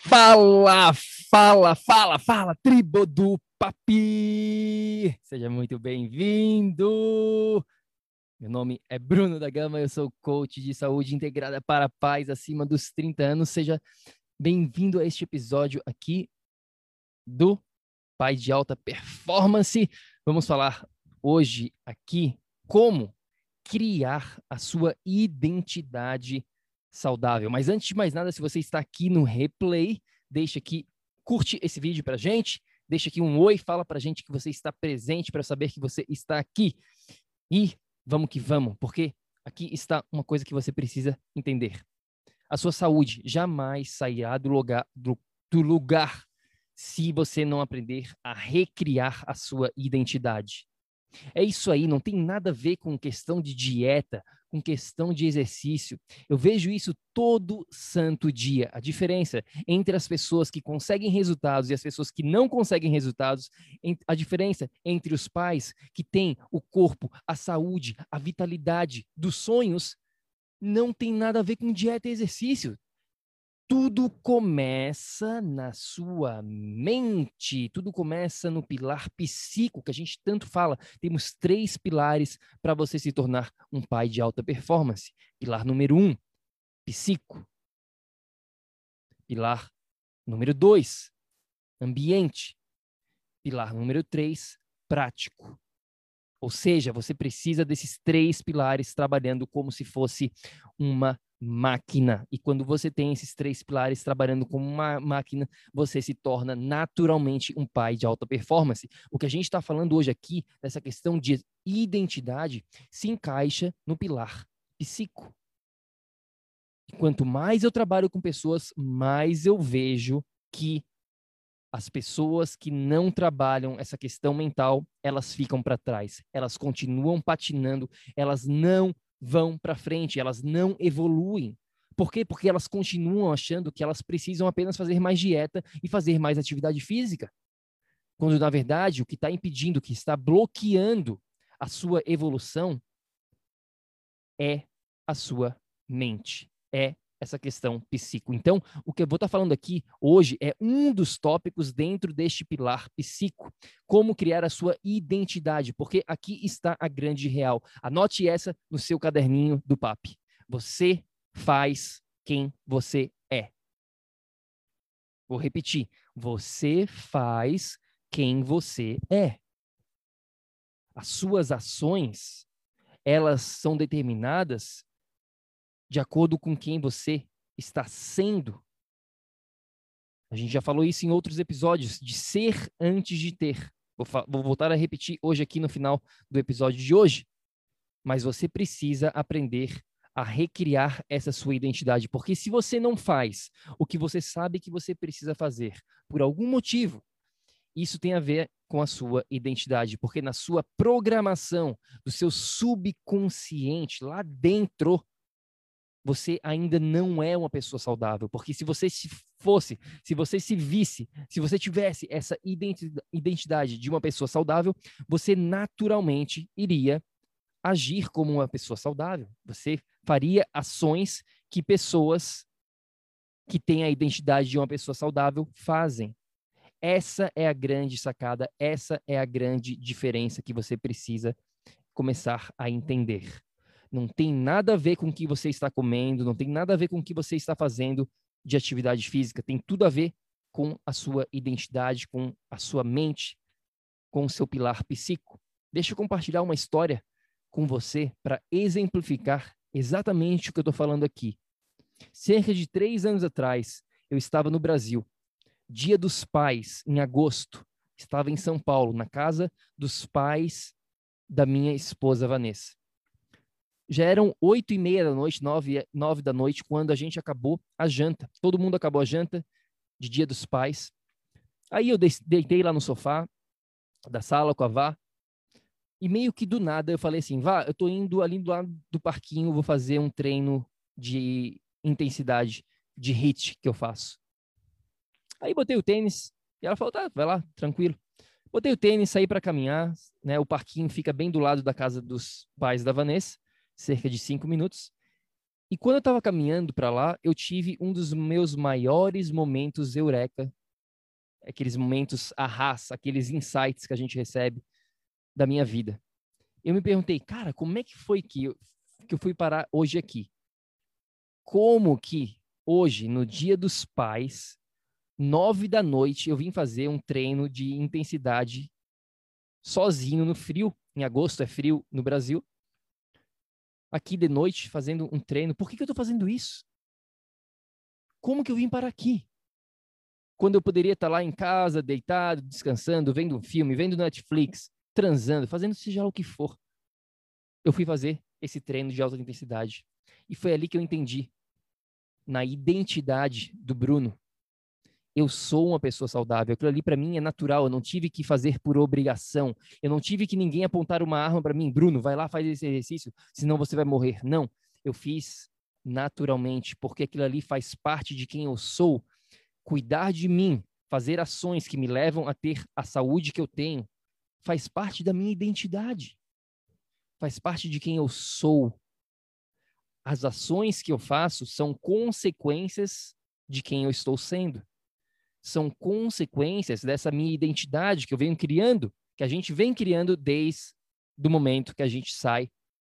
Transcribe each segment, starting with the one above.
Fala, fala, fala, fala, tribo do Papi! Seja muito bem-vindo! Meu nome é Bruno da Gama, eu sou coach de saúde integrada para paz acima dos 30 anos. Seja bem-vindo a este episódio aqui do Pai de Alta Performance. Vamos falar hoje aqui como criar a sua identidade saudável. Mas antes de mais nada, se você está aqui no replay, deixa aqui, curte esse vídeo para gente, deixa aqui um oi, fala para gente que você está presente para saber que você está aqui. E vamos que vamos, porque aqui está uma coisa que você precisa entender. A sua saúde jamais sairá do lugar, do, do lugar se você não aprender a recriar a sua identidade. É isso aí, não tem nada a ver com questão de dieta, com questão de exercício. Eu vejo isso todo santo dia. A diferença entre as pessoas que conseguem resultados e as pessoas que não conseguem resultados, a diferença entre os pais que têm o corpo, a saúde, a vitalidade dos sonhos, não tem nada a ver com dieta e exercício tudo começa na sua mente, tudo começa no pilar psíquico, que a gente tanto fala. Temos três pilares para você se tornar um pai de alta performance. Pilar número um, psíquico. Pilar número dois, ambiente. Pilar número três, prático. Ou seja, você precisa desses três pilares trabalhando como se fosse uma máquina. E quando você tem esses três pilares trabalhando como uma máquina, você se torna naturalmente um pai de alta performance. O que a gente está falando hoje aqui, nessa questão de identidade, se encaixa no pilar psico. E quanto mais eu trabalho com pessoas, mais eu vejo que as pessoas que não trabalham essa questão mental, elas ficam para trás, elas continuam patinando, elas não vão para frente, elas não evoluem. Por quê? Porque elas continuam achando que elas precisam apenas fazer mais dieta e fazer mais atividade física. Quando, na verdade, o que está impedindo, o que está bloqueando a sua evolução é a sua mente, é essa questão psíquica. Então, o que eu vou estar falando aqui hoje é um dos tópicos dentro deste pilar psíquico, como criar a sua identidade, porque aqui está a grande real. Anote essa no seu caderninho do PAP. Você faz quem você é. Vou repetir. Você faz quem você é. As suas ações, elas são determinadas de acordo com quem você está sendo. A gente já falou isso em outros episódios, de ser antes de ter. Vou, vou voltar a repetir hoje aqui no final do episódio de hoje. Mas você precisa aprender a recriar essa sua identidade, porque se você não faz o que você sabe que você precisa fazer, por algum motivo, isso tem a ver com a sua identidade, porque na sua programação do seu subconsciente, lá dentro, você ainda não é uma pessoa saudável, porque se você se fosse, se você se visse, se você tivesse essa identidade de uma pessoa saudável, você naturalmente iria agir como uma pessoa saudável. Você faria ações que pessoas que têm a identidade de uma pessoa saudável fazem. Essa é a grande sacada, essa é a grande diferença que você precisa começar a entender não tem nada a ver com o que você está comendo, não tem nada a ver com o que você está fazendo de atividade física, tem tudo a ver com a sua identidade, com a sua mente, com o seu pilar psíquico. Deixa eu compartilhar uma história com você para exemplificar exatamente o que eu estou falando aqui. Cerca de três anos atrás, eu estava no Brasil, Dia dos Pais, em agosto. Estava em São Paulo, na casa dos pais da minha esposa Vanessa. Já eram oito e meia da noite, nove, nove da noite, quando a gente acabou a janta. Todo mundo acabou a janta de Dia dos Pais. Aí eu deitei lá no sofá da sala com a Vá. E meio que do nada eu falei assim, Vá, eu tô indo ali do lado do parquinho, vou fazer um treino de intensidade, de hit que eu faço. Aí botei o tênis e ela falou, tá, vai lá, tranquilo. Botei o tênis, saí para caminhar, né? O parquinho fica bem do lado da casa dos pais da Vanessa cerca de cinco minutos. E quando eu estava caminhando para lá, eu tive um dos meus maiores momentos eureka, aqueles momentos arras, aqueles insights que a gente recebe da minha vida. Eu me perguntei, cara, como é que foi que eu, que eu fui parar hoje aqui? Como que hoje, no Dia dos Pais, nove da noite, eu vim fazer um treino de intensidade sozinho no frio? Em agosto é frio no Brasil aqui de noite fazendo um treino. Por que, que eu estou fazendo isso? Como que eu vim para aqui? Quando eu poderia estar lá em casa, deitado, descansando, vendo um filme, vendo Netflix, transando, fazendo seja lá o que for. Eu fui fazer esse treino de alta intensidade. E foi ali que eu entendi, na identidade do Bruno, eu sou uma pessoa saudável. Aquilo ali para mim é natural. Eu não tive que fazer por obrigação. Eu não tive que ninguém apontar uma arma para mim. Bruno, vai lá, faz esse exercício, senão você vai morrer. Não. Eu fiz naturalmente, porque aquilo ali faz parte de quem eu sou. Cuidar de mim, fazer ações que me levam a ter a saúde que eu tenho, faz parte da minha identidade. Faz parte de quem eu sou. As ações que eu faço são consequências de quem eu estou sendo são consequências dessa minha identidade que eu venho criando, que a gente vem criando desde o momento que a gente sai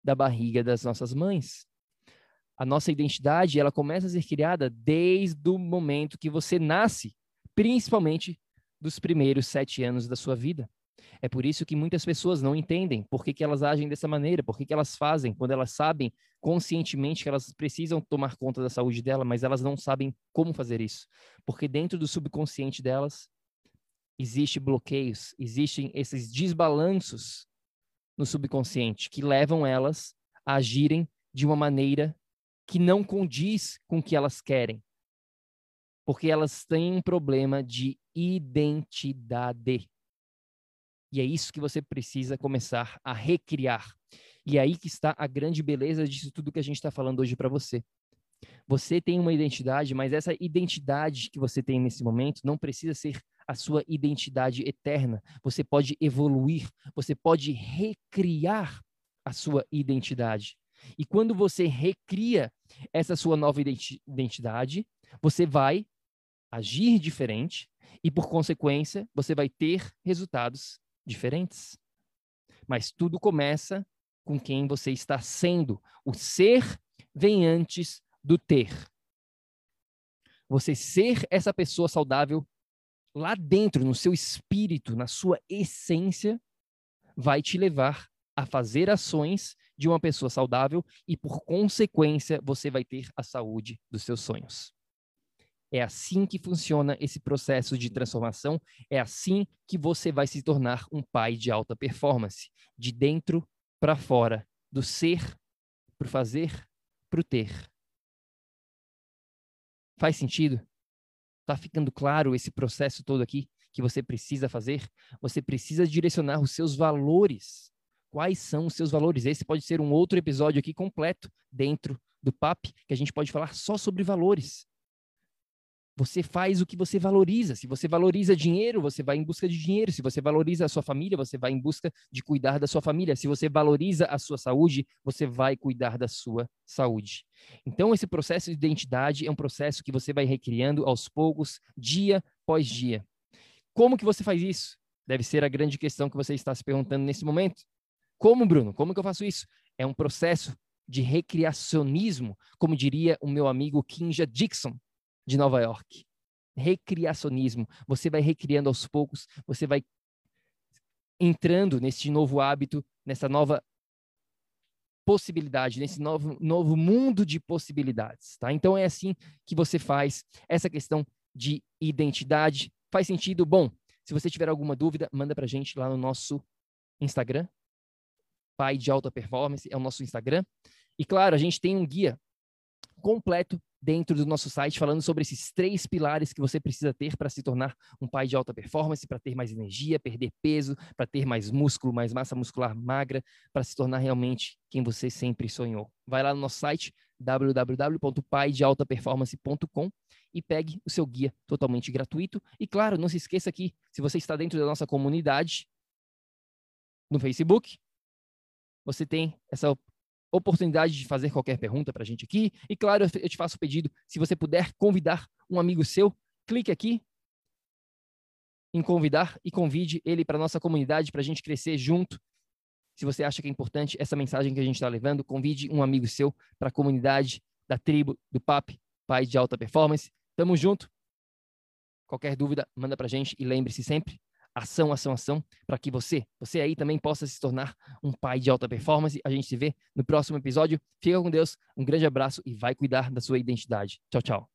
da barriga das nossas mães. A nossa identidade, ela começa a ser criada desde o momento que você nasce, principalmente dos primeiros sete anos da sua vida. É por isso que muitas pessoas não entendem por que, que elas agem dessa maneira, por que, que elas fazem, quando elas sabem conscientemente que elas precisam tomar conta da saúde dela, mas elas não sabem como fazer isso. Porque dentro do subconsciente delas existe bloqueios, existem esses desbalanços no subconsciente que levam elas a agirem de uma maneira que não condiz com o que elas querem. Porque elas têm um problema de identidade. E é isso que você precisa começar a recriar. E é aí que está a grande beleza disso tudo que a gente está falando hoje para você. Você tem uma identidade, mas essa identidade que você tem nesse momento não precisa ser a sua identidade eterna. Você pode evoluir, você pode recriar a sua identidade. E quando você recria essa sua nova identidade, você vai agir diferente e, por consequência, você vai ter resultados diferentes. Mas tudo começa com quem você está sendo. O ser vem antes do ter. Você ser essa pessoa saudável lá dentro, no seu espírito, na sua essência, vai te levar a fazer ações de uma pessoa saudável e, por consequência, você vai ter a saúde dos seus sonhos. É assim que funciona esse processo de transformação. É assim que você vai se tornar um pai de alta performance, de dentro para fora, do ser para o fazer para o ter. Faz sentido? Tá ficando claro esse processo todo aqui que você precisa fazer? Você precisa direcionar os seus valores. Quais são os seus valores? Esse pode ser um outro episódio aqui completo dentro do PAP, que a gente pode falar só sobre valores. Você faz o que você valoriza. Se você valoriza dinheiro, você vai em busca de dinheiro. Se você valoriza a sua família, você vai em busca de cuidar da sua família. Se você valoriza a sua saúde, você vai cuidar da sua saúde. Então, esse processo de identidade é um processo que você vai recriando aos poucos, dia após dia. Como que você faz isso? Deve ser a grande questão que você está se perguntando nesse momento. Como, Bruno? Como que eu faço isso? É um processo de recriacionismo, como diria o meu amigo Kinja Dixon, de Nova York. Recriacionismo. Você vai recriando aos poucos, você vai entrando nesse novo hábito, nessa nova possibilidade, nesse novo, novo mundo de possibilidades, tá? Então é assim que você faz essa questão de identidade. Faz sentido? Bom, se você tiver alguma dúvida, manda pra gente lá no nosso Instagram. Pai de Alta Performance é o nosso Instagram. E claro, a gente tem um guia completo dentro do nosso site falando sobre esses três pilares que você precisa ter para se tornar um pai de alta performance, para ter mais energia, perder peso, para ter mais músculo, mais massa muscular magra, para se tornar realmente quem você sempre sonhou. Vai lá no nosso site www.paidealtaperformance.com e pegue o seu guia totalmente gratuito. E claro, não se esqueça que se você está dentro da nossa comunidade no Facebook, você tem essa oportunidade de fazer qualquer pergunta para a gente aqui. E claro, eu te faço o pedido, se você puder convidar um amigo seu, clique aqui em convidar e convide ele para nossa comunidade para a gente crescer junto. Se você acha que é importante essa mensagem que a gente está levando, convide um amigo seu para a comunidade da tribo do PAP, Pai de Alta Performance. Tamo junto. Qualquer dúvida, manda para a gente e lembre-se sempre, ação, ação, ação, para que você, você aí também possa se tornar um pai de alta performance. A gente se vê no próximo episódio. Fica com Deus, um grande abraço e vai cuidar da sua identidade. Tchau, tchau.